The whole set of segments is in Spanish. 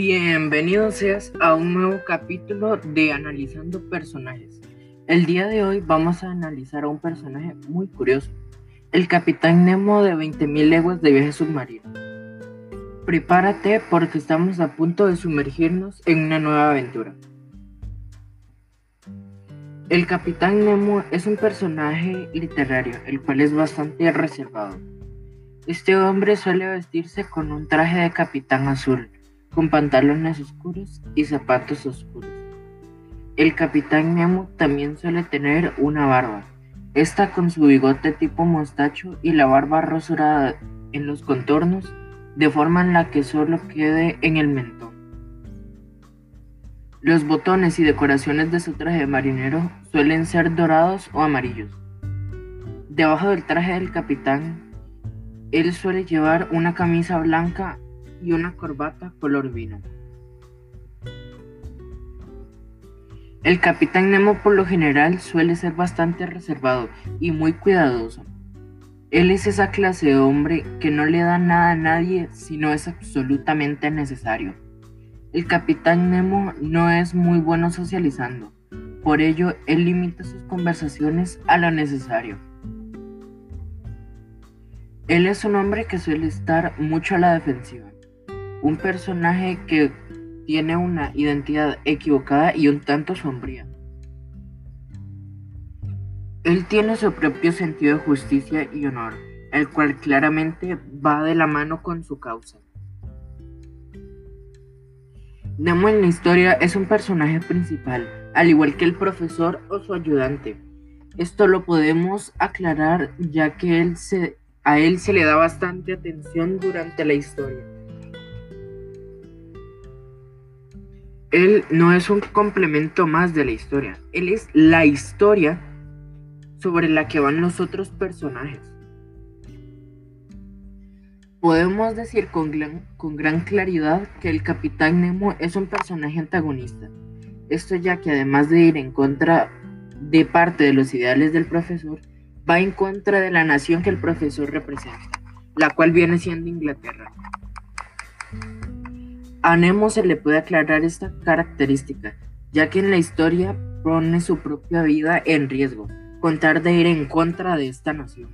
Bienvenidos seas a un nuevo capítulo de Analizando Personajes. El día de hoy vamos a analizar a un personaje muy curioso, el Capitán Nemo de 20.000 leguas de viaje submarino. Prepárate porque estamos a punto de sumergirnos en una nueva aventura. El Capitán Nemo es un personaje literario, el cual es bastante reservado. Este hombre suele vestirse con un traje de capitán azul, con pantalones oscuros y zapatos oscuros. El capitán Nemo también suele tener una barba, esta con su bigote tipo mostacho y la barba rosurada en los contornos, de forma en la que solo quede en el mentón. Los botones y decoraciones de su traje de marinero suelen ser dorados o amarillos. Debajo del traje del capitán él suele llevar una camisa blanca y una corbata color vino. El capitán Nemo por lo general suele ser bastante reservado y muy cuidadoso. Él es esa clase de hombre que no le da nada a nadie si no es absolutamente necesario. El capitán Nemo no es muy bueno socializando, por ello él limita sus conversaciones a lo necesario. Él es un hombre que suele estar mucho a la defensiva. Un personaje que tiene una identidad equivocada y un tanto sombría. Él tiene su propio sentido de justicia y honor, el cual claramente va de la mano con su causa. Nemo en la historia es un personaje principal, al igual que el profesor o su ayudante. Esto lo podemos aclarar ya que él se a él se le da bastante atención durante la historia. Él no es un complemento más de la historia, él es la historia sobre la que van los otros personajes. Podemos decir con gran, con gran claridad que el Capitán Nemo es un personaje antagonista. Esto ya que además de ir en contra de parte de los ideales del profesor, va en contra de la nación que el profesor representa, la cual viene siendo Inglaterra. A Nemo se le puede aclarar esta característica, ya que en la historia pone su propia vida en riesgo, contar de ir en contra de esta nación.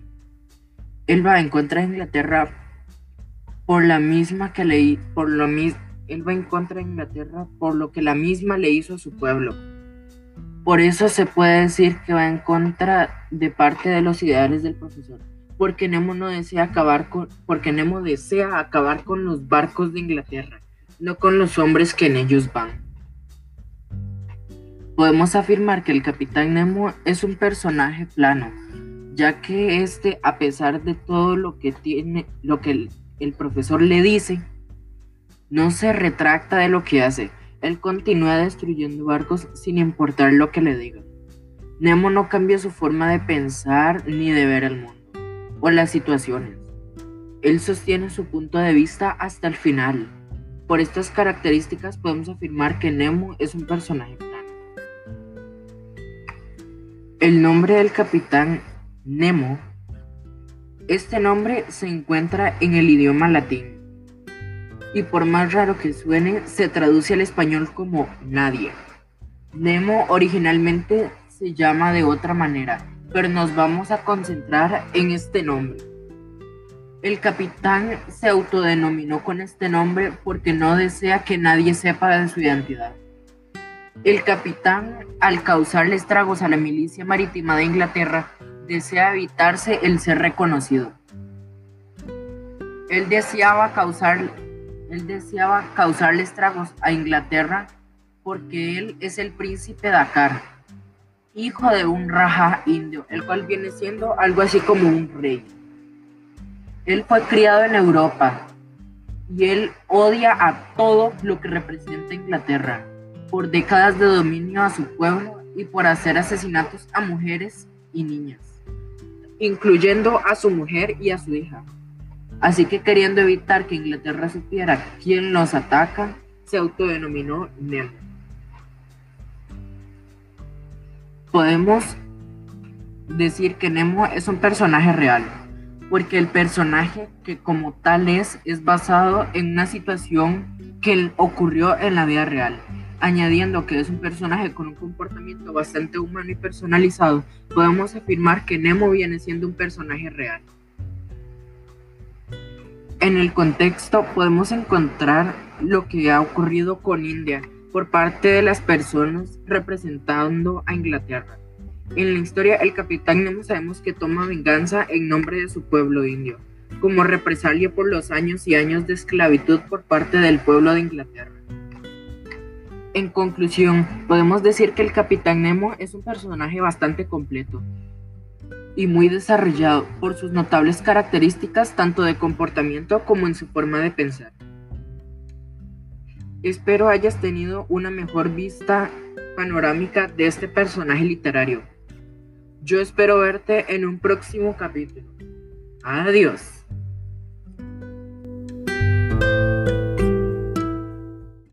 Él va en contra de Inglaterra por la misma que le por lo mismo él va en contra de Inglaterra por lo que la misma le hizo a su pueblo por eso se puede decir que va en contra de parte de los ideales del profesor, porque Nemo desea acabar con, porque Nemo desea acabar con los barcos de Inglaterra, no con los hombres que en ellos van. Podemos afirmar que el Capitán Nemo es un personaje plano, ya que este, a pesar de todo lo que tiene, lo que el, profesor le dice, no se retracta de lo que hace él continúa destruyendo barcos sin importar lo que le digan. Nemo no cambia su forma de pensar ni de ver el mundo o las situaciones. Él sostiene su punto de vista hasta el final. Por estas características podemos afirmar que Nemo es un personaje plano. El nombre del capitán Nemo. Este nombre se encuentra en el idioma latín y por más raro que suene, se traduce al español como nadie. Nemo originalmente se llama de otra manera, pero nos vamos a concentrar en este nombre. El capitán se autodenominó con este nombre porque no desea que nadie sepa de su identidad. El capitán, al causarle estragos a la milicia marítima de Inglaterra, desea evitarse el ser reconocido. Él deseaba causar él deseaba causarle estragos a Inglaterra porque él es el príncipe Dakar, hijo de un raja indio, el cual viene siendo algo así como un rey. Él fue criado en Europa y él odia a todo lo que representa Inglaterra por décadas de dominio a su pueblo y por hacer asesinatos a mujeres y niñas, incluyendo a su mujer y a su hija. Así que queriendo evitar que Inglaterra supiera quién los ataca, se autodenominó Nemo. Podemos decir que Nemo es un personaje real, porque el personaje que como tal es es basado en una situación que ocurrió en la vida real. Añadiendo que es un personaje con un comportamiento bastante humano y personalizado, podemos afirmar que Nemo viene siendo un personaje real. En el contexto podemos encontrar lo que ha ocurrido con India por parte de las personas representando a Inglaterra. En la historia, el capitán Nemo sabemos que toma venganza en nombre de su pueblo indio, como represalia por los años y años de esclavitud por parte del pueblo de Inglaterra. En conclusión, podemos decir que el capitán Nemo es un personaje bastante completo y muy desarrollado por sus notables características tanto de comportamiento como en su forma de pensar. Espero hayas tenido una mejor vista panorámica de este personaje literario. Yo espero verte en un próximo capítulo. Adiós.